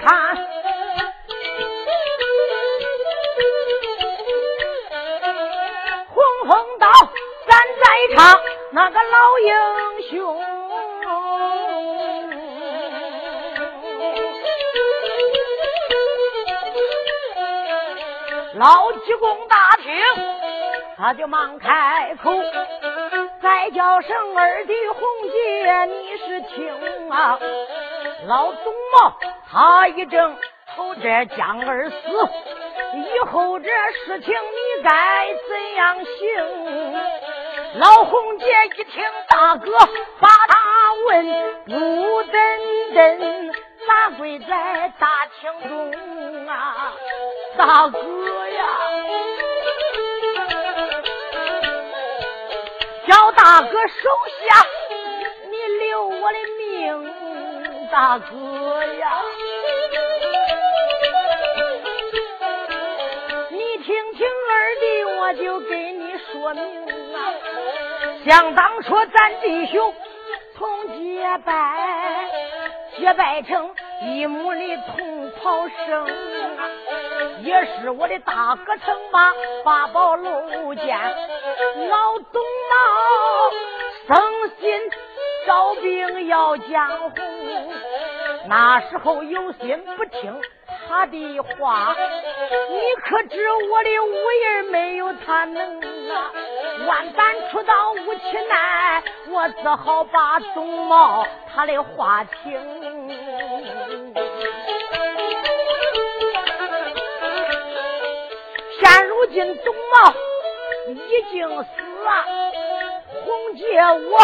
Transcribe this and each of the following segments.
看，黄风岛咱在唱那个老英雄。老济公大厅，他就忙开口，再叫声二弟红姐，你是听啊？老董茂他一怔，头这江儿死，以后这事情你该怎样行？老红姐一听大哥把他问，不等等，咋跪在大厅中啊？大哥呀，叫大哥手下，大哥呀，你听听二弟，我就给你说明啊。想当初咱弟兄同结拜，结拜成一母的同袍生啊。也是我的大哥曾把八宝楼见，老董茂生心招兵要江湖，那时候有心不听他的话，你可知我的武艺没有他能啊？万般出到无其难，我只好把董茂他的话听。现如今董茂已经死了，红姐我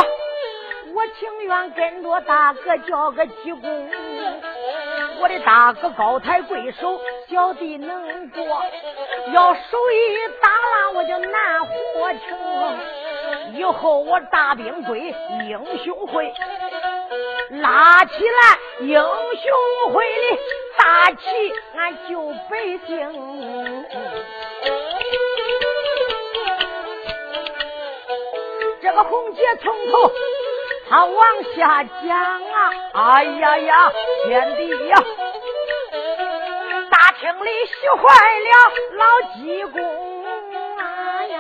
我情愿跟着大哥叫个济公。我的大哥高抬贵手，小弟能过。要手一打烂，我就难活成。以后我大兵归英雄会，拉起来英雄会的大旗，俺救百姓。这个红姐从头他往下讲啊，哎呀呀，天地呀，大厅里喜坏了老济公啊呀，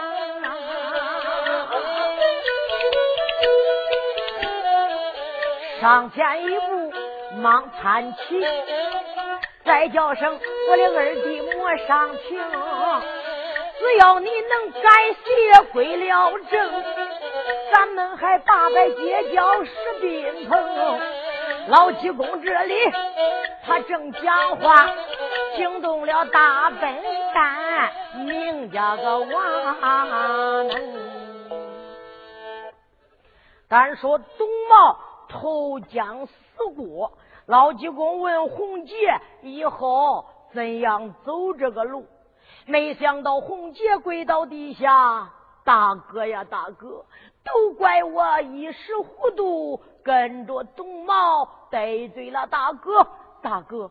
上前一步忙搀起，再叫声我的二弟莫上情，只要你能改邪归了正。咱们还八百结交士兵朋，老济公这里他正讲话，惊动了大笨蛋，名叫个王能。单说董茂投江死过，老济公问洪杰以后怎样走这个路，没想到洪杰跪到地下，大哥呀，大哥。都怪我一时糊涂，跟着董茂得罪了大哥。大哥，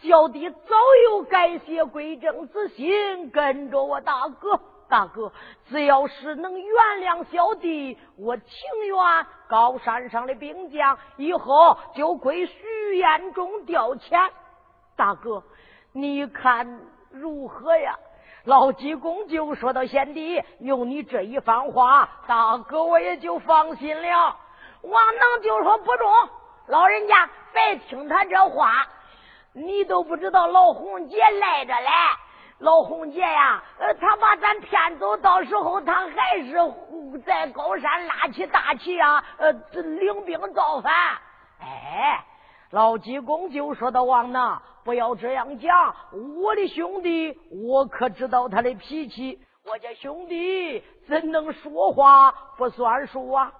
小弟早有改邪归正之心，跟着我大哥。大哥，只要是能原谅小弟，我情愿高山上的兵将以后就归徐彦中调遣。大哥，你看如何呀？老济公就说到：“贤弟，有你这一番话，大哥我也就放心了。”王能就说：“不中，老人家别听他这话，你都不知道老红姐赖着嘞。老红姐呀，呃，他把咱骗走，到时候他还是在高山拉起大旗啊，呃，领兵造反。哎，老济公就说到王能，不要这样讲，我的兄弟，我可知道他的脾气。我家兄弟怎能说话不算数啊？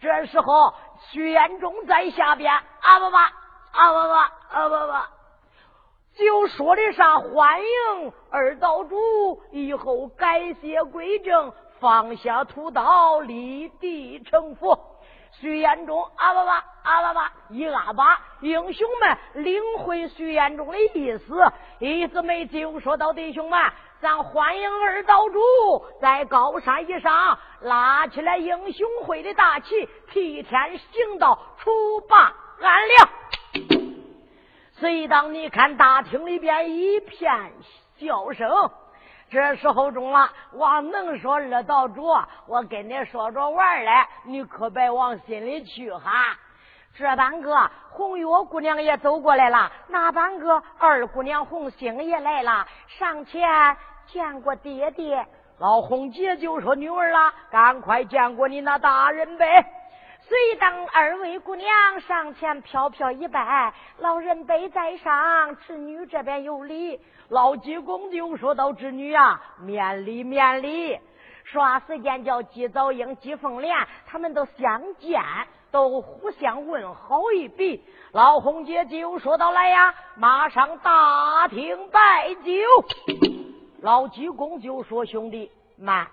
这时候，徐延忠在下边，啊不不，啊不不，啊不不。就说的啥欢迎二道主，以后改邪归正，放下屠刀，立地成佛。徐延忠啊吧吧啊吧吧一啊吧，英雄们领会徐延忠的意思，意思没就说到弟兄们，咱欢迎二道主在高山以上拉起来英雄会的大旗，替天行道，除霸安良。所以，当你看大厅里边一片笑声，这时候中了，王能说二道主，我跟你说着玩嘞，你可别往心里去哈。这半个红月姑娘也走过来了，那半个二姑娘红星也来了，上前见过爹爹。老红姐就说：“女儿啦，赶快见过你那大人呗。”随当二位姑娘上前飘飘一拜，老人辈在上，侄女这边有礼。老济公就说到：“侄女啊，免礼免礼。”说时间叫季早英、季凤莲，他们都相见，都互相问好一笔。老红姐就说到：“来呀，马上大厅摆酒。”老济公就说：“兄弟慢，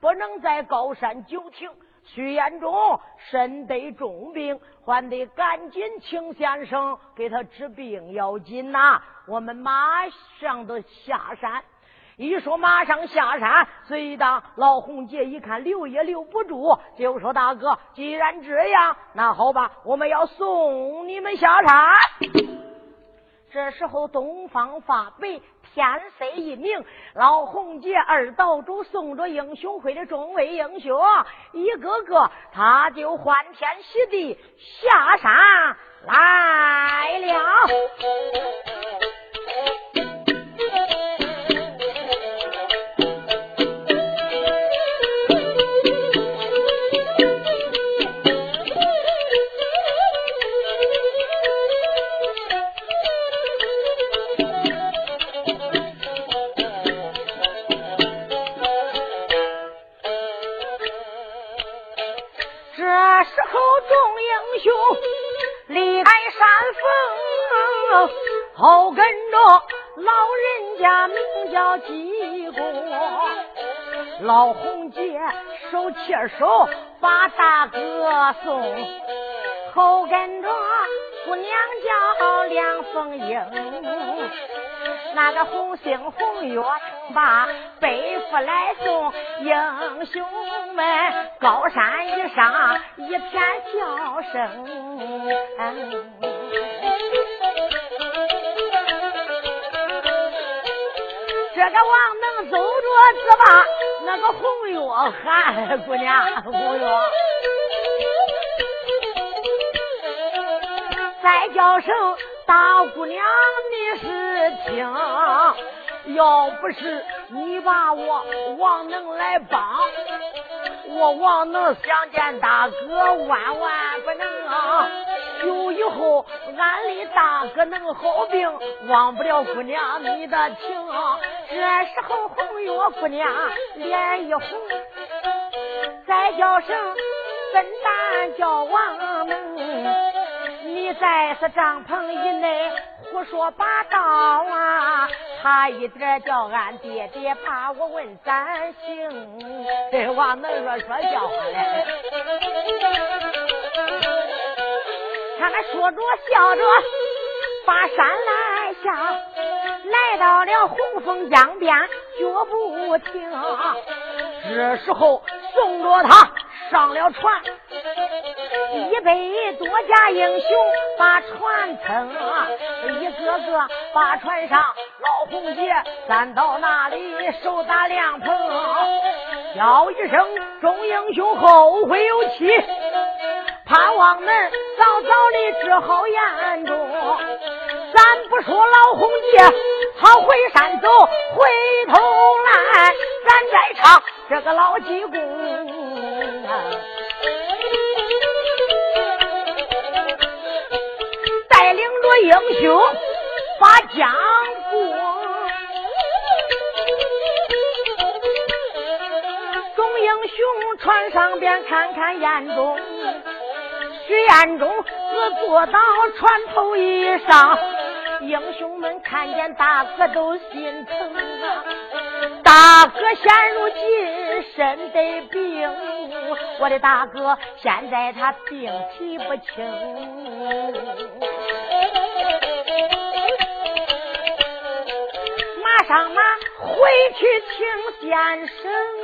不能在高山久停。”徐延忠身得重病，还得赶紧请先生给他治病要紧呐！我们马上都下山。一说马上下山，随当老红杰一看留也留不住，就说：“大哥，既然这样，那好吧，我们要送你们下山。”这时候东方发白。天色一明，老洪杰二道主送着英雄会的众位英雄，一个个他就欢天喜地下山来了。后跟着老人家名叫济公，老红姐手牵手把大哥送，后跟着姑娘叫梁凤英，那个红星红月把背负来送，英雄们高山以上一片叫声。这个王能走着只把那个红月喊姑娘红月，再叫声大姑娘你是听，要不是你把我王能来帮，我王能想见大哥万万不能啊。有以后，俺的大哥能好病，忘不了姑娘你的情。这时候红月姑娘脸一红，再叫声笨蛋叫王能，你在此帐篷以内胡说八道啊！差一点叫俺爹爹把我问咱行，这王能说说笑话嘞。他们说着笑着，把山来下，来到了红枫江边，脚不停。这时候送着他上了船，一百多家英雄把船撑，一个个把船上老红姐站到那里手打凉棚，叫一声众英雄后会有期。盼望们早早的治好严重。咱不说老洪杰，他回山走，回头来，咱再唱这个老济公，带领着英雄把江过，众英雄船上边看看眼中。徐彦中只坐到船头以上，英雄们看见大哥都心疼啊！大哥现如今身得病，我的大哥现在他病体不轻，马上马回去请先生。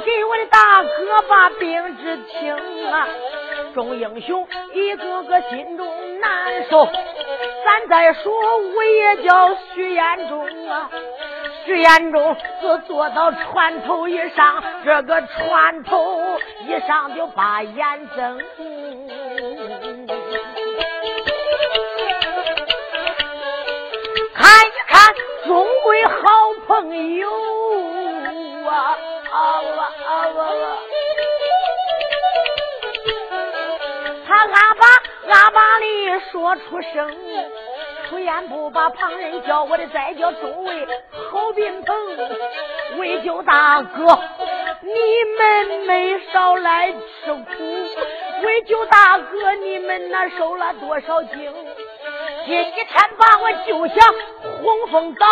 给我的大哥把病治清啊！众英雄一个个心中难受。咱再说我也叫徐延忠啊，徐延忠是坐到船头以上，这个船头一上就把眼睁。看一看，终归好朋友啊！啊哇啊哇哇！他阿爸阿爸里说出声，出言不把旁人叫，我的再叫周围好宾朋，为救大哥，你们没少来吃苦，为救大哥，你们那受了多少惊？今天把我救下洪峰岛。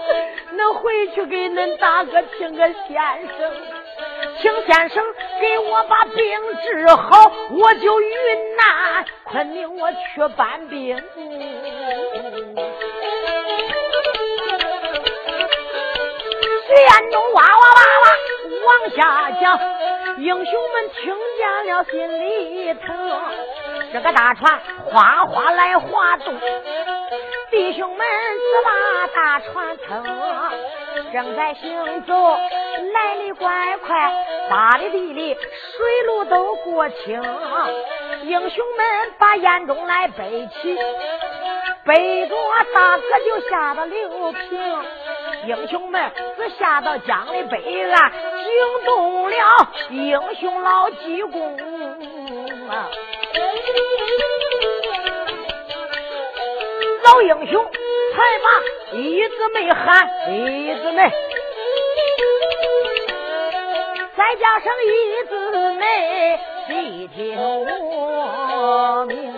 能回去给恁大哥请个先生，请先生给我把病治好，我就云南昆明我去搬兵。徐彦中哇哇哇哇往下讲，英雄们听见了心里疼，这个大船哗哗来划动。弟兄们只把大船撑，正在行走，来的怪快，大的地里水路都过清。英雄们把眼中来背起，背着大哥就下到六平。英雄们只下到江的北岸，惊动了英雄老济公！老英雄才把一字妹喊一字妹，再加上一字妹细听我命。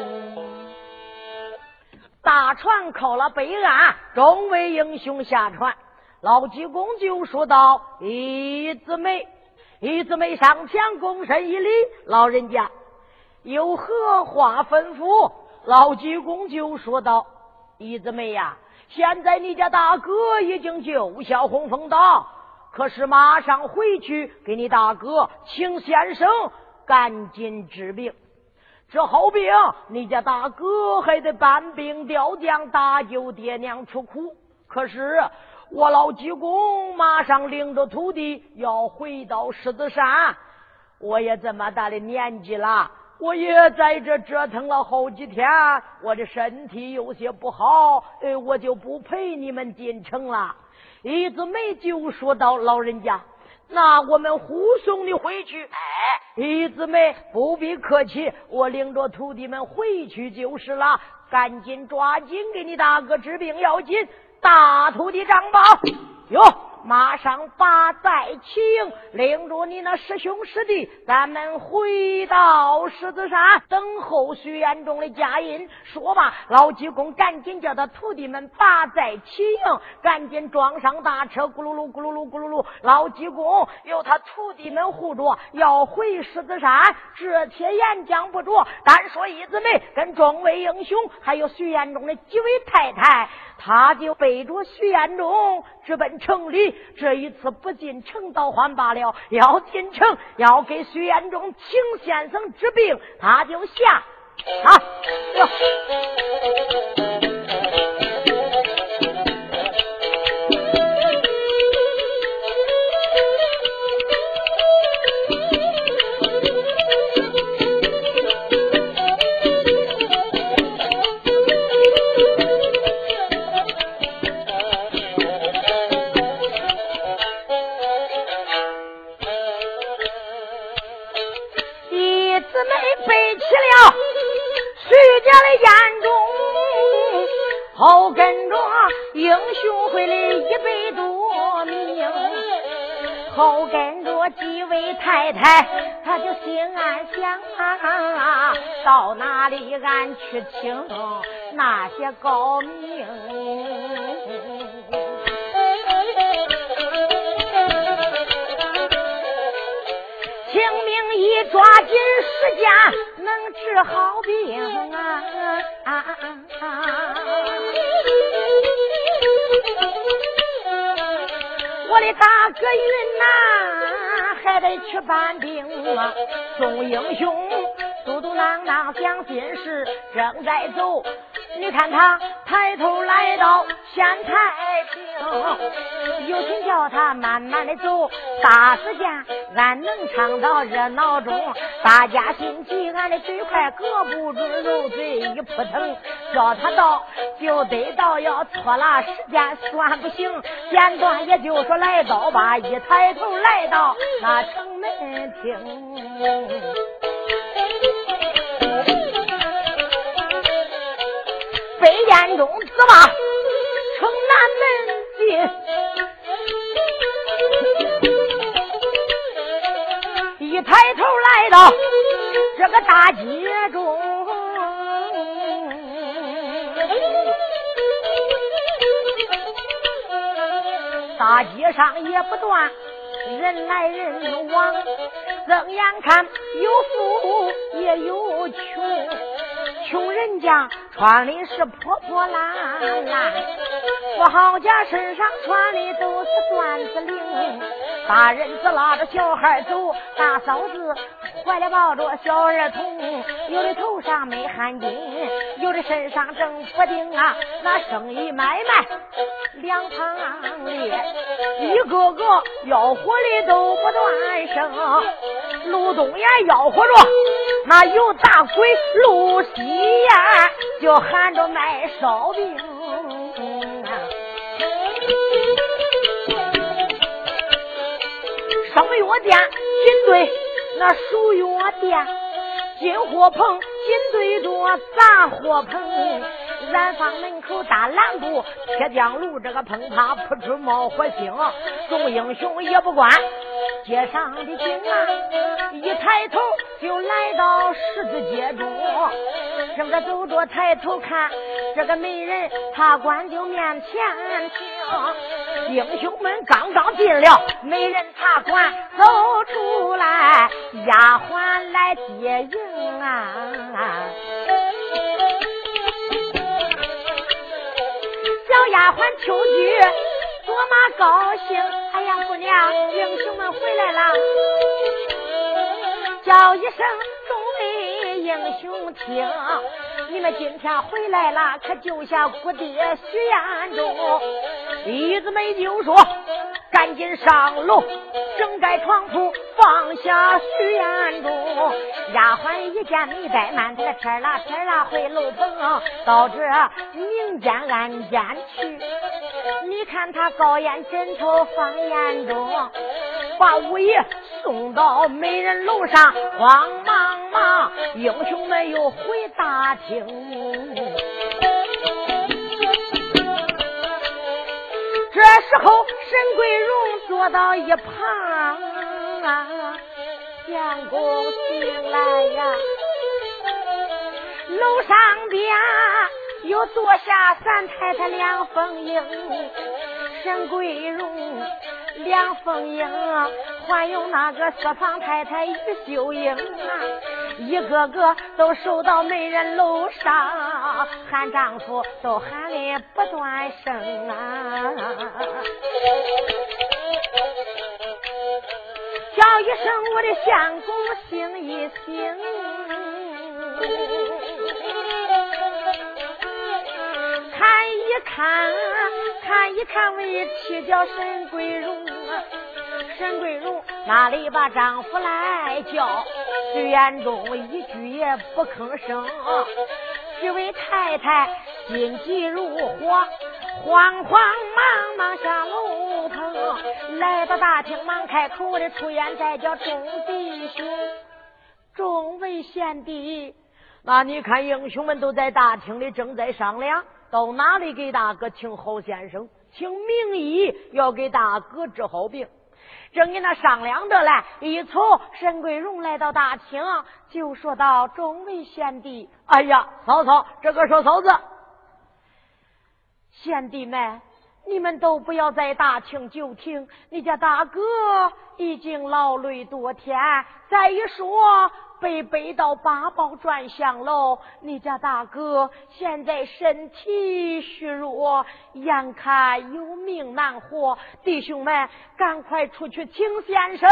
大船靠了北岸，众位英雄下船。老济公就说道：“一字妹，一字妹上前躬身一礼，老人家有何话吩咐？”老济公就说道。姨子妹呀，现在你家大哥已经救下洪峰岛，可是马上回去给你大哥请先生赶紧治病。治好病，你家大哥还得搬兵调将搭救爹娘出苦。可是我老济公马上领着徒弟要回到狮子山，我也这么大的年纪了。我也在这折腾了好几天，我的身体有些不好，哎，我就不陪你们进城了。一子梅就说道：“老人家，那我们护送你回去。”哎，一子梅不必客气，我领着徒弟们回去就是了。赶紧抓紧给你大哥治病要紧。大徒弟张宝，哟。马上把寨请，领着你那师兄师弟，咱们回到狮子山等候徐延忠的佳音。说罢，老济公赶紧叫他徒弟们把寨起营，赶紧装上大车，咕噜噜咕噜噜咕噜噜。老济公由他徒弟们护着，要回狮子山。这些言讲不着，单说一字眉跟众位英雄，还有徐延忠的几位太太。他就背着徐彦忠直奔城里，这一次不进城倒换罢了，要进城要给徐彦忠请先生治病，他就下啊！俺去请那些高明？清明一抓紧时间能治好病啊！我的大哥云呐，还得去搬兵啊！众英雄囔囔想心事，正在走。你看他抬头来到县太平，有心叫他慢慢的走，大时间俺能唱到热闹中，大家心急，俺的嘴快搁不住，肉嘴一扑腾，叫他到就得到，要错了时间算不行，简短也就说来到吧，一抬头来到那城门厅。飞燕中子吧，城南门进，一抬头来到这个大街中，大街上也不断人来人往，睁眼看有富也有穷。穷人家穿的是破破烂烂，富豪家身上穿的都是缎子绫。大人子拉着小孩走，大嫂子怀里抱着小儿童，有的头上没汗巾，有的身上正不定啊。那生意买卖两旁列，一个个吆喝的都不断声。路东呀吆喝着，那有大鬼路西。呀，就喊着卖烧饼。生药店紧对那熟药店，进货棚紧对着杂货棚。染坊门口大蓝布，铁匠炉这个砰啪扑出冒火星。众英雄也不管街上的景啊，一抬头就来到十字街中。正在走着，抬头看这个美人，茶馆就面前停。英雄们刚刚进了美人茶馆，走出来，丫鬟来接应啊。小丫鬟秋菊我妈高兴！哎呀，姑娘，英雄们回来了，叫一声众位英雄听，你们今天回来了，可救下姑爹徐彦中。李子梅就说。赶紧上楼，整改床铺，放下徐彦中。丫鬟一见没怠慢，这个天啦天啦回楼棚，到这明间暗间去。你看他高烟枕头放眼中，把五爷送到美人楼上，慌忙忙，英雄们又回大厅。这时候，沈桂荣坐到一旁啊，相公醒来呀。楼上边又坐下三太太梁凤英，沈桂荣、梁凤英，还有那个四房太太于秀英啊。一个个都守到美人楼上，喊丈夫都喊的不断声啊！叫一声我的相公醒一醒，一看，看一看，为妻叫沈桂荣啊。沈桂荣哪里把丈夫来叫？徐延忠一句也不吭声。几位太太心急如火，慌慌忙忙下楼棚，来到大厅忙开口的出言，再叫众弟兄、众位贤弟，那你看，英雄们都在大厅里正在商量，到哪里给大哥请好先生，请名医要给大哥治好病。正跟他商量着嘞，一从沈桂荣来到大厅，就说到：“众位贤弟，哎呀，嫂嫂，这个说嫂子，贤弟们，你们都不要在大厅久听，你家大哥已经劳累多天，再一说。”被背到八宝转香楼，你家大哥现在身体虚弱，眼看有命难活，弟兄们赶快出去请先生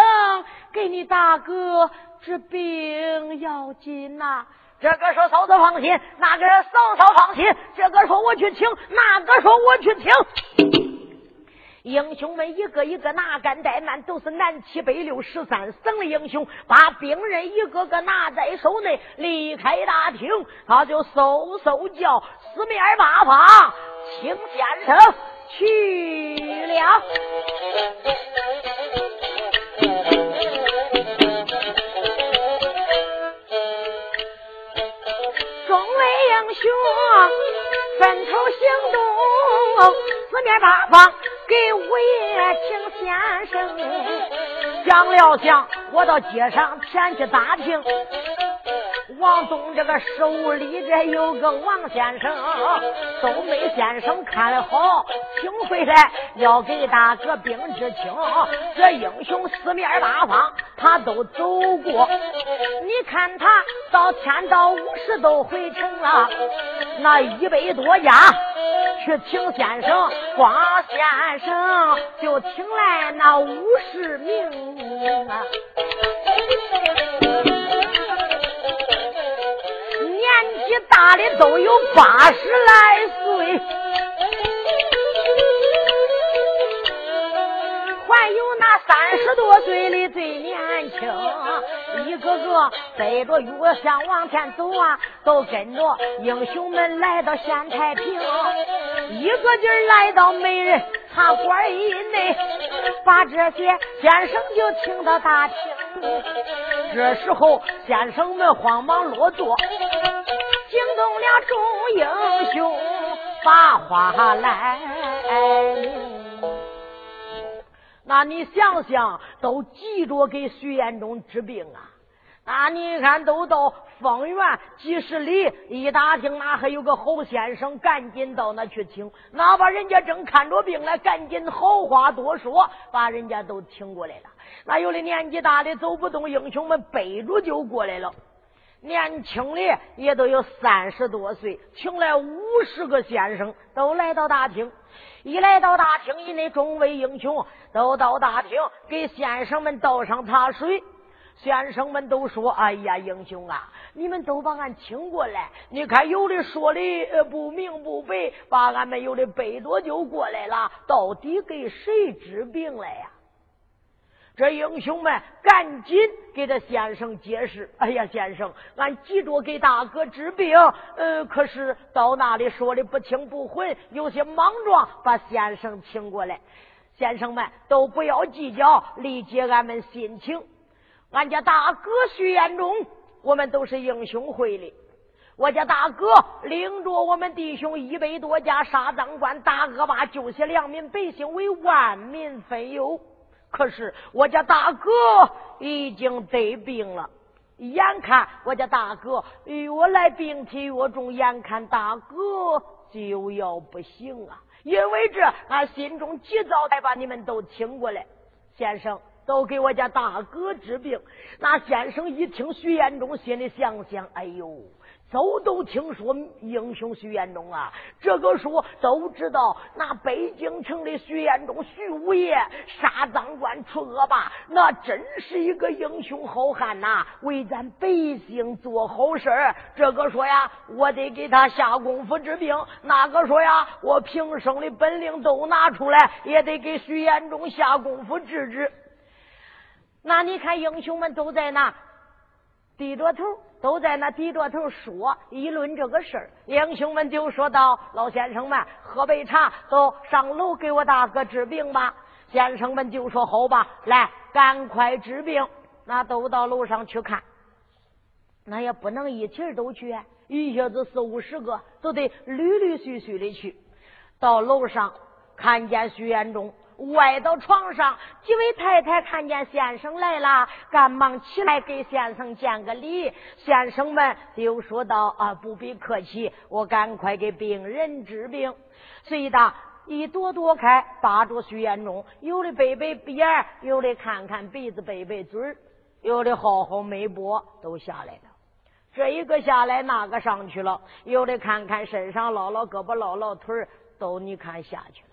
给你大哥治病要紧呐！这个说嫂子放心，那个嫂嫂放心，这个说我去请，那个说我去请。英雄们一个一个哪敢怠慢，都是南七北六十三省的英雄，把兵刃一个个拿在手内，离开大厅，他就嗖嗖叫四面八方请先生去了。分头行动，四面八方。给五爷请先生，想了想，我到街上前去打听。王东这个手里这有个王先生，东北先生看的好，请回来要给大哥兵治清。这英雄四面八方他都走过，你看他到天道五十都回城了，那一百多家去请先生，光先生就请来那五十名啊。大的都有八十来岁，还有那三十多岁的最年轻，一个个背着月香往前走啊，都跟着英雄们来到县太平，一个劲儿来到美人茶馆以内，把这些先生就请到大厅。这时候先生们慌忙落座。送了众英雄，把话来那你想想，都急着给徐延忠治病啊！那你看，都到方圆几十里，一打听，那还有个侯先生，赶紧到那去请。哪怕人家正看着病呢，赶紧好话多说，把人家都请过来了。那有的年纪大的走不动，英雄们背着就过来了。年轻的也都有三十多岁，请来五十个先生，都来到大厅。一来到大厅，一内众位英雄都到大厅，给先生们倒上茶水。先生们都说：“哎呀，英雄啊，你们都把俺请过来。你看，有的说的不明不白，把俺们有的背着就过来了。到底给谁治病了呀？”这英雄们赶紧给这先生解释：“哎呀，先生，俺急着给大哥治病，呃，可是到那里说的不清不混，有些莽撞，把先生请过来。先生们都不要计较，理解俺们心情。俺家大哥徐延忠，我们都是英雄会的。我家大哥领着我们弟兄一百多家杀赃官，大恶霸，救些良民百姓，为万民分忧。”可是我家大哥已经得病了，眼看我家大哥越来病体越重，眼看大哥就要不行啊！因为这，俺心中急躁，才把你们都请过来，先生都给我家大哥治病。那先生一听徐延忠，心里想想：哎呦！都都听说英雄徐延忠啊，这个说都知道，那北京城的徐延忠徐五爷杀赃官除恶霸，那真是一个英雄好汉呐，为咱百姓做好事这个说呀，我得给他下功夫治病；那个说呀，我平生的本领都拿出来，也得给徐延忠下功夫治治。那你看，英雄们都在那低着头。都在那低着头说议论这个事儿，英雄们就说道：“老先生们，喝杯茶，都上楼给我大哥治病吧。”先生们就说：“好吧，来，赶快治病。”那都到楼上去看。那也不能一起都去，一下子四五十个都得陆陆续续的去。到楼上看见徐延忠歪到床上，几位太太看见先生来了，赶忙起来给先生见个礼。先生们又说道：“啊，不必客气，我赶快给病人治病。”随的一朵朵开，扒住徐延忠，有的背背鼻儿，有的看看鼻子，背背嘴儿，有的好好眉波，都下来了。这一个下来，那个上去了，有的看看身上，捞捞胳膊，捞捞腿儿，都你看下去。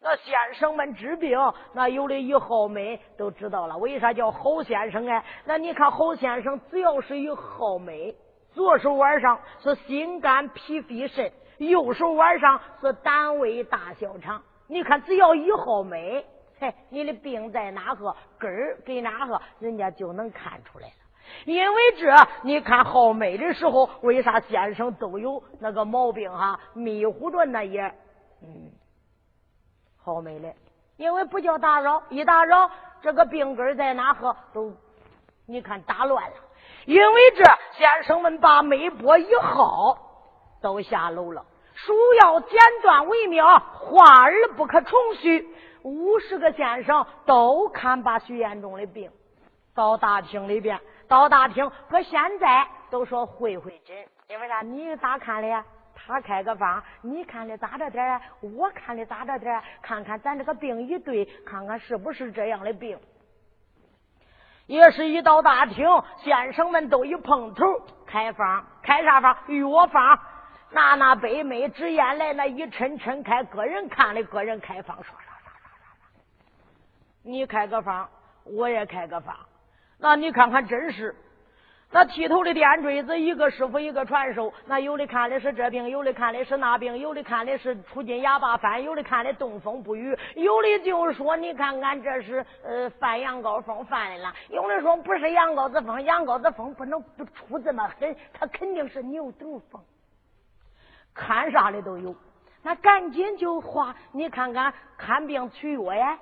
那先生们治病，那有的一好美都知道了。为啥叫好先生哎？那你看好先生，只要是一好美，左手腕上是心肝脾肺肾，右手腕上是胆胃大小肠。你看，只要一好美，嘿，你的病在哪个根儿给哪个，人家就能看出来了。因为这，你看好美的时候，为啥先生都有那个毛病哈？迷糊着那也，嗯。好美嘞，因为不叫打扰，一打扰这个病根在哪喝都，你看打乱了。因为这先生们把媒婆一号都下楼了，书要简短为妙，话儿不可重叙。五十个先生都看把徐延忠的病，到大厅里边，到大厅，搁现在都说会会诊，因为啥？你咋看的呀？他开个方，你看的咋着点我看的咋着点看看咱这个病一对，看看是不是这样的病。也是一到大厅，先生们都一碰头，开方，开啥方？药方。拿那杯妹纸烟来，那一抻抻开，个人看的，个人开方，说啥啥啥啥啥。你开个方，我也开个方，那你看看真是。那剃头的电锥子，一个师傅一个传授。那有的看的是这病，有的看的是那病，有的看的是出金哑巴翻，有的看的东风不雨，有的就说你看看这是呃犯羊羔风犯的了，有的说不是羊羔子风，羊羔子风不能不出这么狠，他肯定是牛犊风。看啥的都有，那赶紧就花，你看看看病取药呀。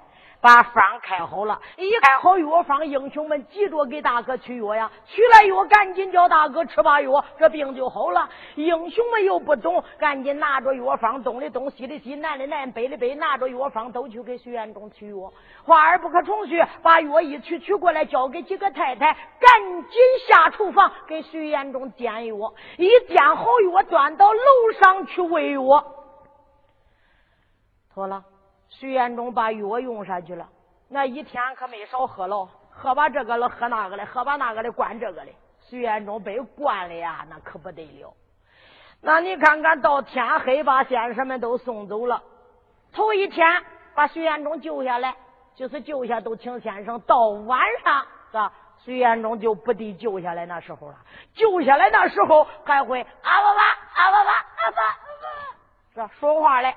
把方开好了，一开好药方，英雄们急着给大哥取药呀。取来药，赶紧叫大哥吃把药，这病就好了。英雄们又不懂，赶紧拿着药方，东的东，西的西，南的南，北的北，拿着药方都去给徐延忠取药。话儿不可重叙，把药一取，取过来交给几个太太，赶紧下厨房给徐延忠煎药。一煎好药，端到楼上去喂药。妥了。徐延忠把药用上去了，那一天可没少喝了，喝把这个了，喝那个了，喝把那个的，灌这个的。徐延忠被灌了呀，那可不得了。那你看看到天黑，把先生们都送走了。头一天把徐延忠救下来，就是救下都请先生。到晚上是吧？徐延忠就不得救下来那时候了。救下来那时候还会啊哇哇啊哇哇啊哇啊哇，这？说话嘞，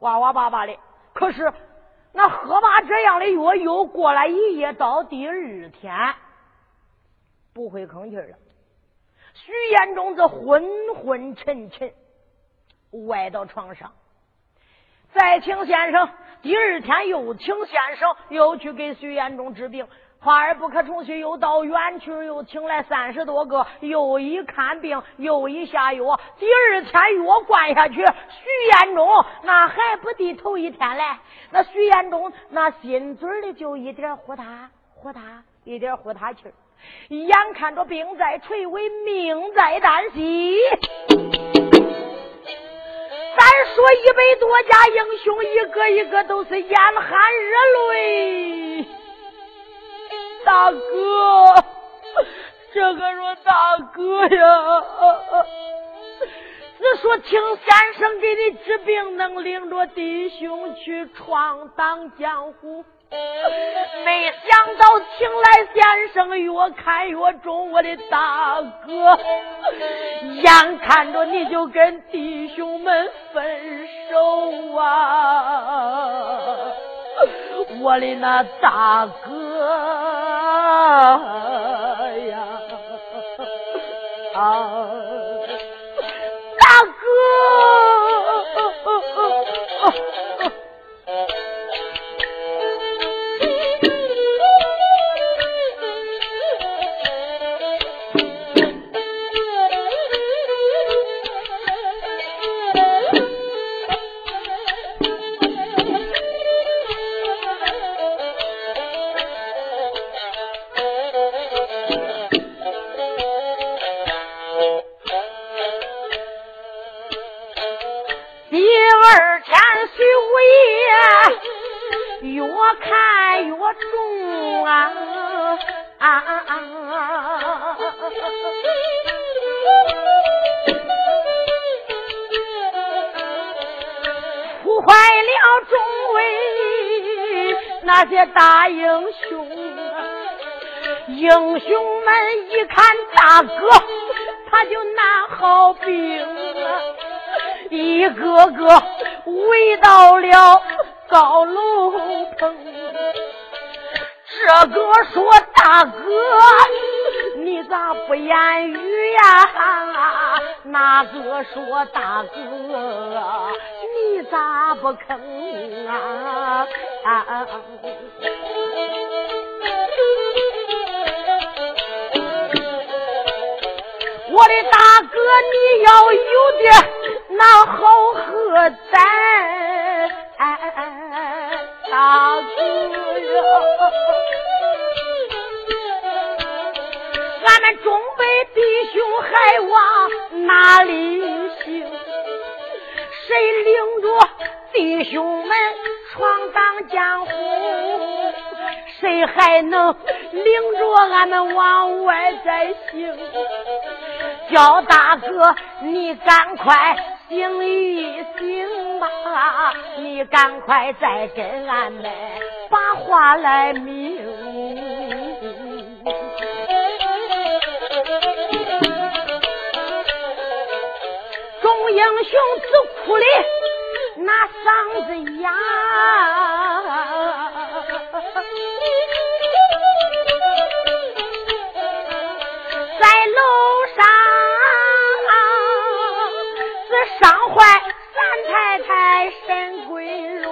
哇哇叭叭的。可是，那喝罢这样的药，又过了一夜，到第二天不会吭气了。徐延忠则昏昏沉沉，歪到床上。再请先生，第二天又请先生，又去给徐延忠治病。话儿不可重叙，又到院去，又请来三十多个，又一看病，又一下药。第二天药灌下去，徐延忠那还不敌头一天嘞。那徐延忠那心嘴里就一点呼他呼他，一点呼他气儿。眼看着病在垂危，命在旦夕。咱说一百多家英雄，一个一个都是眼含热泪。大哥，这个说大哥呀，只说请先生给你治病，能领着弟兄去闯荡江湖。没想到请来先生越看越重，我的大哥，眼看着你就跟弟兄们分手啊！我的那大哥呀，啊，大英雄，英雄们一看大哥，他就拿好兵啊，一个个围到了高楼棚。这个说大哥，你咋不言语呀？那个说大哥，咋不吭啊？我的大哥，你要有点那好喝胆，大哥呀！俺们中北弟兄还往哪里行？谁领着弟兄们闯荡江湖？谁还能领着俺们往外再行？叫大哥，你赶快醒一醒吧！你赶快再跟俺们把话来明。英雄自哭的那嗓子哑。在楼上是伤坏三太太沈桂荣，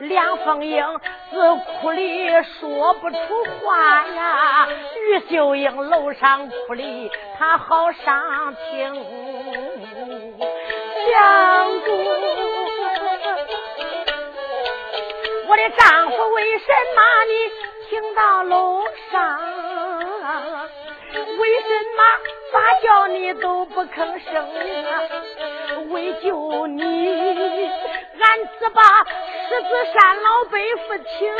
梁凤英自哭里说不出话呀，于秀英楼上哭里她好伤情，相公，我的丈夫为什么你请到楼上？为什么咋叫你都不吭声啊？为救你，俺只把狮子山老伯父请啊！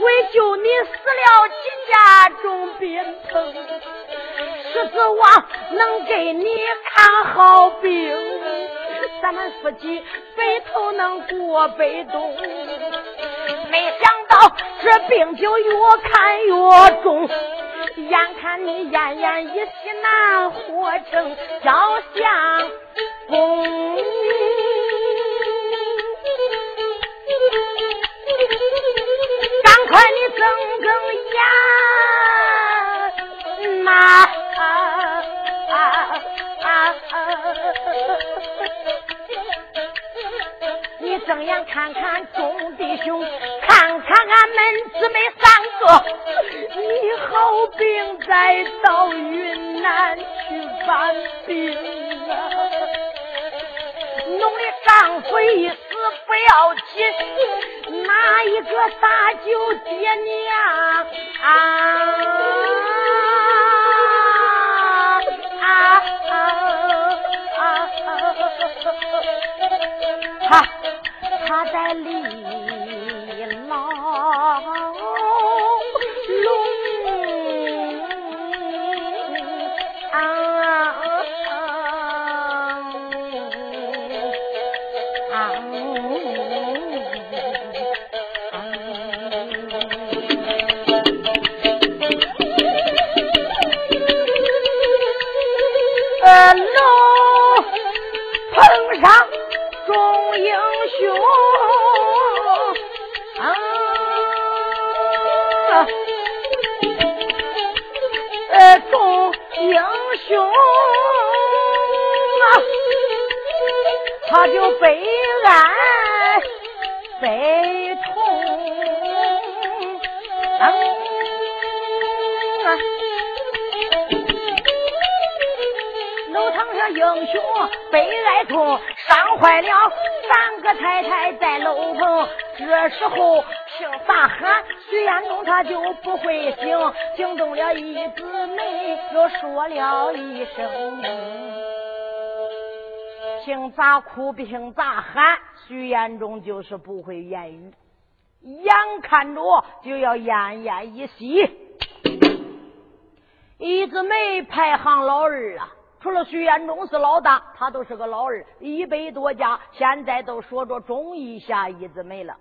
为救你死了几家中宾朋，狮子王能给你看好病，咱们夫妻白头能过北冬。没想到这病就越看越重。眼看你奄奄一息难活成要相公，看看众弟兄，看看俺们姊妹三个，你好病再到云南去搬病啊！弄的丈夫一死不要紧，哪一个搭救爹娘啊？他在里他就悲哀悲痛啊，楼堂上英雄悲哀痛，伤坏了。三个太太在楼棚，这时候听大喊，徐彦中他就不会醒，惊动了一姊妹，又说了一声：“听咋哭，听咋喊。”徐彦忠就是不会言语，眼看着就要奄奄一息。一姊妹排行老二啊。除了徐彦忠是老大，他都是个老二，一百多家，现在都说着中、以下一姊妹了。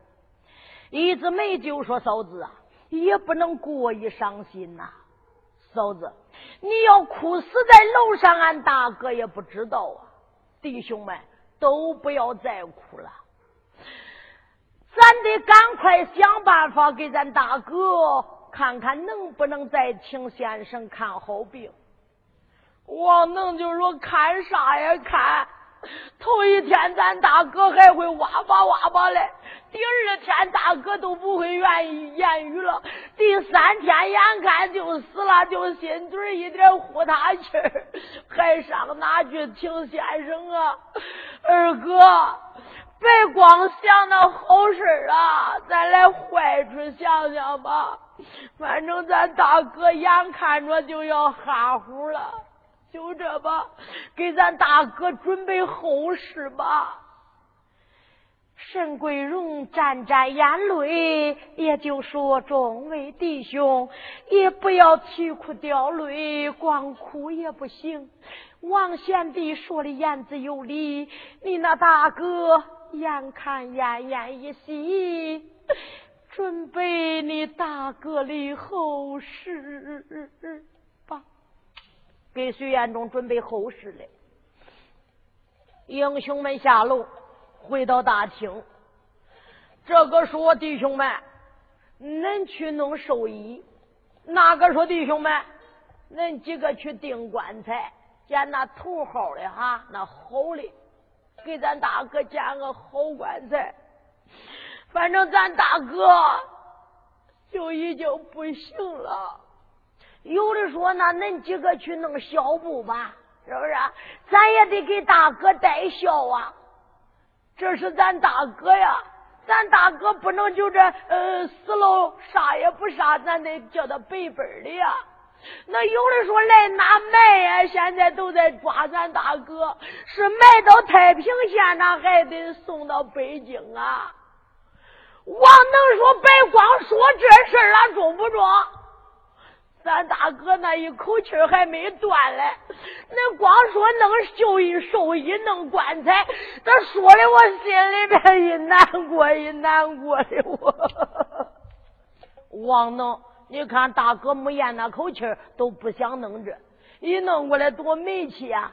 一直没就说嫂子啊，也不能过于伤心呐。嫂子，你要哭死在楼上，俺大哥也不知道啊。弟兄们，都不要再哭了，咱得赶快想办法给咱大哥看看，能不能再请先生看好病。王能就说看啥呀看。头一天咱大哥还会哇吧哇吧嘞，第二天大哥都不会愿意言语了，第三天眼看就死了，就心嘴一点呼他气儿，还上哪去请先生啊？二哥，别光想那好事啊，咱来坏处想想吧。反正咱大哥眼看着就要哈呼了。就这吧，给咱大哥准备后事吧。沈桂荣沾沾眼泪，也就说：“众位弟兄，也不要啼哭掉泪，光哭也不行。王贤弟说的言之有理，你那大哥眼看奄奄一息，准备你大哥的后事。”给徐彦中准备后事嘞。英雄们下楼，回到大厅。这个说弟兄们，恁去弄寿衣；那个说弟兄们，恁几个去订棺材，捡那头号的哈，那好的，给咱大哥捡个好棺材。反正咱大哥就已经不行了。有的说，那恁几个去弄孝布吧，是不是？咱也得给大哥带孝啊。这是咱大哥呀，咱大哥不能就这呃死了啥也不杀，咱得叫他白本的呀。那有的说来拿卖呀，现在都在抓咱大哥，是卖到太平县那，还得送到北京啊。王能说别光说这事了，中不中？咱大哥那一口气还没断嘞，恁光说弄绣衣、寿衣、弄棺材，他说的我心里边一难过一难过的我。王能，你看大哥没咽那口气都不想弄这，一弄过来多没气啊！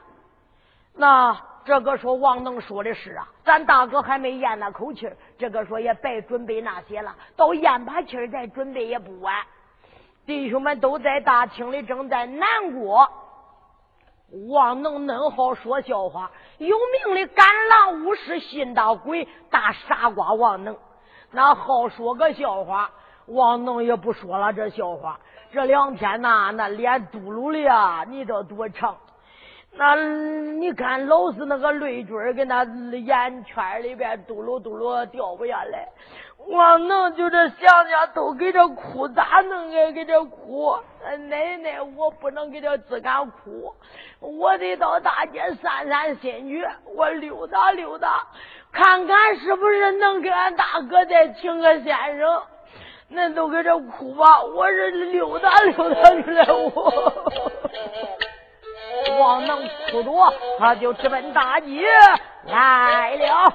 那这个说王能说的是啊，咱大哥还没咽那口气这个说也白准备那些了，到咽把气再准备也不晚。弟兄们都在大厅里正在难过，王能恁好说笑话，有名的赶狼武士信大鬼大傻瓜王能，那好说个笑话，王能也不说了这笑话。这两天呐，那脸嘟噜的呀，你这多长？那你看老是那个泪珠儿跟那眼圈里边嘟噜嘟噜掉不下来。我能就这想想都给这哭，咋弄啊？给这哭，奶奶我不能给这自个哭，我得到大街散散心去，我溜达溜达，看看是不是能给俺大哥再请个先生。恁都给这哭吧，我这溜达溜达去了。我王能哭多，他就直奔大街来了。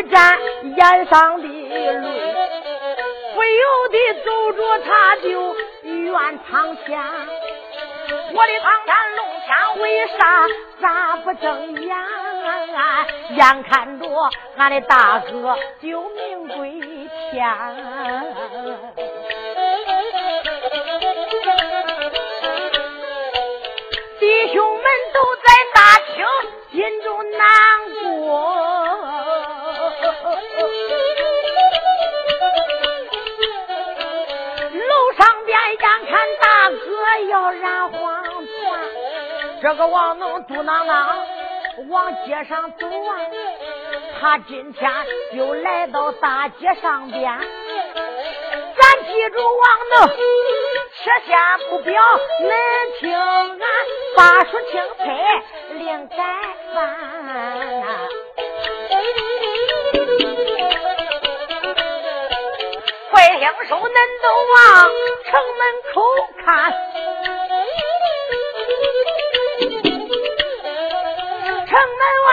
一沾眼上的泪，不由得走着他就怨苍天。我的唐山龙枪为啥咋不睁眼？眼看着俺的大哥就命归天。弟兄们都在大厅，心中难过。要染黄团，这个王能嘟囔囔：“往街上走啊，他今天又来到大街上边。咱记住王能，且先不表，恁听俺把书清彩另改翻。会听书恁都忘口看。城门外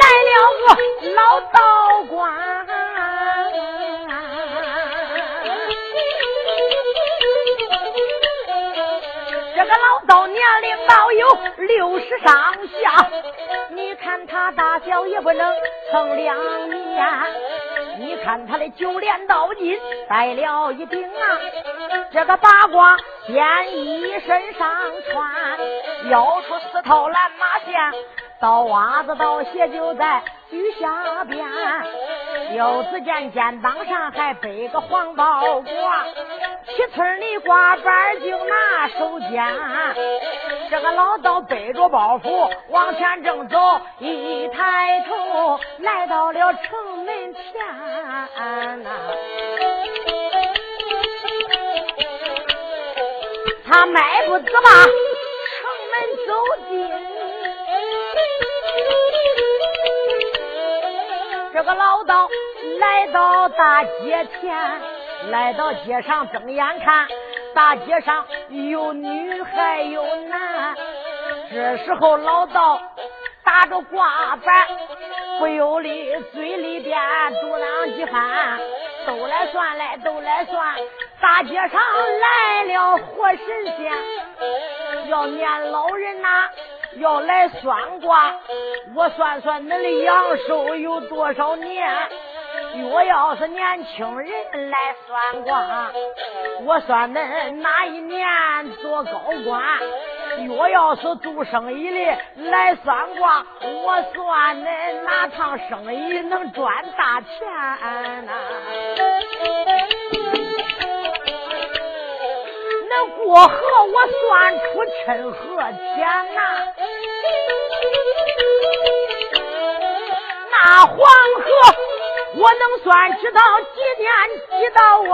来了个老道观，这个老道年龄倒有六十上下，你看他大小也不能称两面，你看他的九连道金带了一顶啊，这个八卦仙衣身上穿，腰出四套蓝马线。刀袜子刀鞋就在雨下边，又只见肩膀上还背个黄包褂，七村里挂板就拿手尖。这个老道背着包袱往前正走，一抬头来到了城门前呐，他迈步子吧城门走进。这个老道来到大街前，来到街上睁眼看，大街上有女还有男。这时候老道打着挂板，不由里嘴里边嘟囔几番，都来算来都来算，大街上来了活神仙，要念老人呐。要来算卦，我算算恁的阳寿有多少年。若要是年轻人来算卦，我算恁哪一年做高官。若要是做生意的来算卦，我算恁哪趟生意能赚大钱呐？过河我算出趁河钱呐，那黄河我能算知道几点几道弯，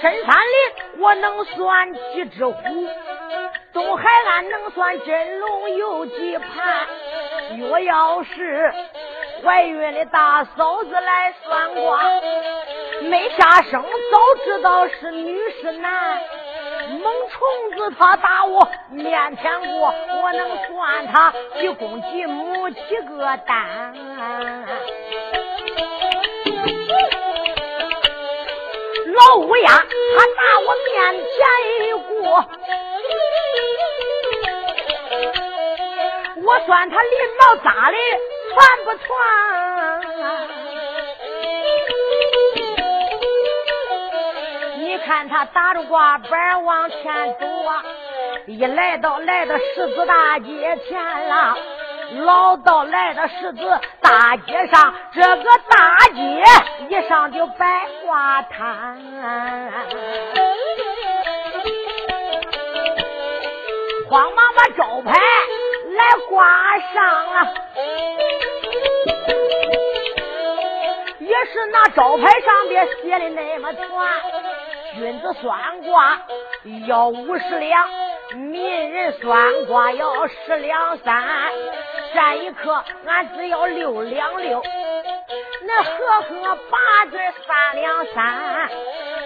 深山里我能算几只虎，东海岸能算真龙有几盘，若要是。怀孕的大嫂子来算卦，没下生早知道是女是男。猛虫子他打我面前过，我能算他几公几母几个蛋。老乌鸦他打我面前一过，我算他鳞毛扎的。传不传？看他打着挂板往前走啊，一来到来到十字大街前了，老道来到十字大街上，这个大街一上就摆花摊，慌忙把招牌来挂上了。也是那招牌上边写的那么传，君子算卦要五十两，民人算卦要十两三，占一刻俺只要六两六，那合合八字三两三，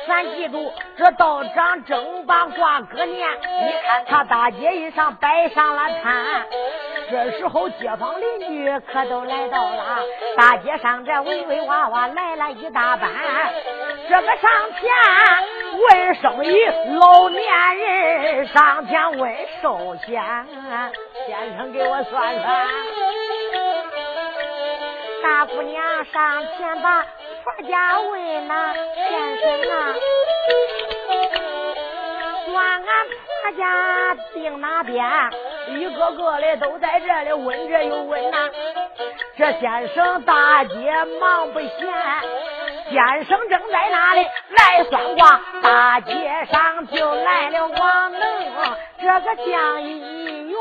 咱记住这道长正把卦搁念，你看他大街一上摆上了摊。这时候，街坊邻居可都来到了大街上，这围围娃娃来了一大班。这个上前问生意，老年人上前问寿险，先生给我算算。大姑娘上前把婆家问呐，先生啊。管俺婆家定哪边？一个个的都在这里问这又问那。这先生大街忙不闲，先生正在那里来算卦，大街上就来了王能这个将一员。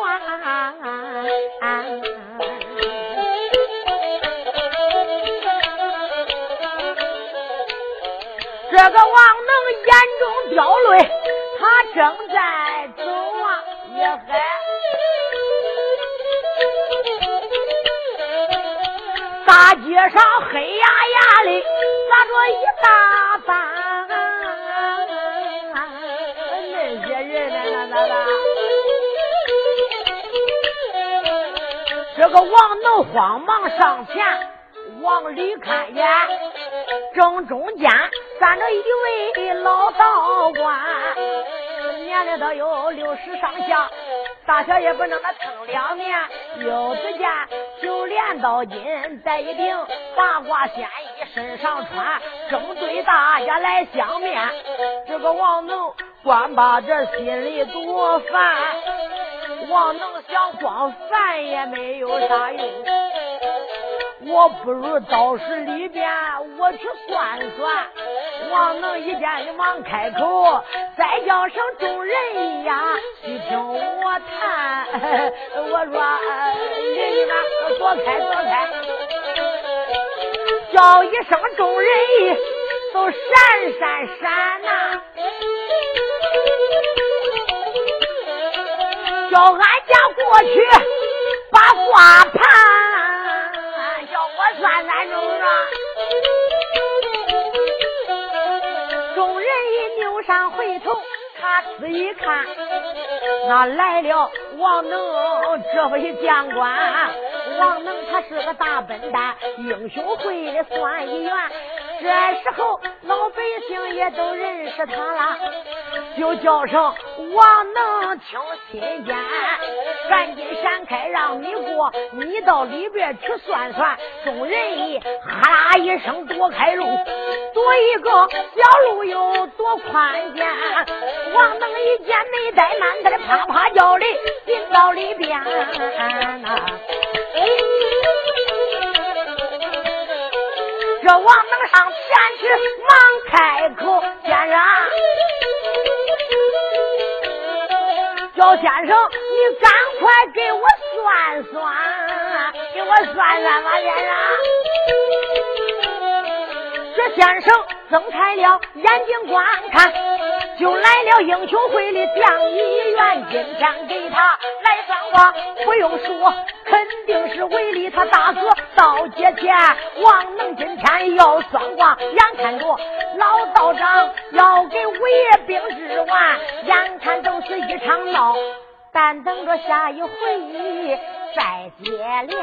这个王能眼中掉泪，正在走啊，也还大街上黑压压的咋着一大班，那些人呢？那那这个王能慌忙上前往里看眼，正中间。站着一位老道观，年龄都有六十上下，大小也不能那称两面。又只见九连刀金戴一顶八卦仙衣身上穿，正对大家来相面。这个王能光把这心里多烦，王能想光烦也没有啥用。我不如到时里边我去算算。王能一见你忙开口，再叫声众人呀，细听我谈。我说人们躲开躲开，叫一声众人都闪闪闪呐，叫俺家过去把卦盘。从，他仔一看，那来了王能这位将官。王能他是个大笨蛋，英雄会的算一员。这时候老百姓也都认识他了，就叫上王能听心间，赶紧闪开让你过，你到里边去算算。众人一哈啦一声躲开路，躲一个小路有多宽间。王能一见没怠慢，他的啪啪叫的进到里边。这王能上前去，忙开口：“先生，老先生，你赶快给我算算，给我算算吧，先生。”这先生睁开了眼睛观看，就来了英雄会的将议员，今天给他来算卦，不用说。肯定是为了他大哥到节前，王能今天要算卦，眼看着老道长要给五爷兵治完，眼看都是一场闹，但等着下一回再接连。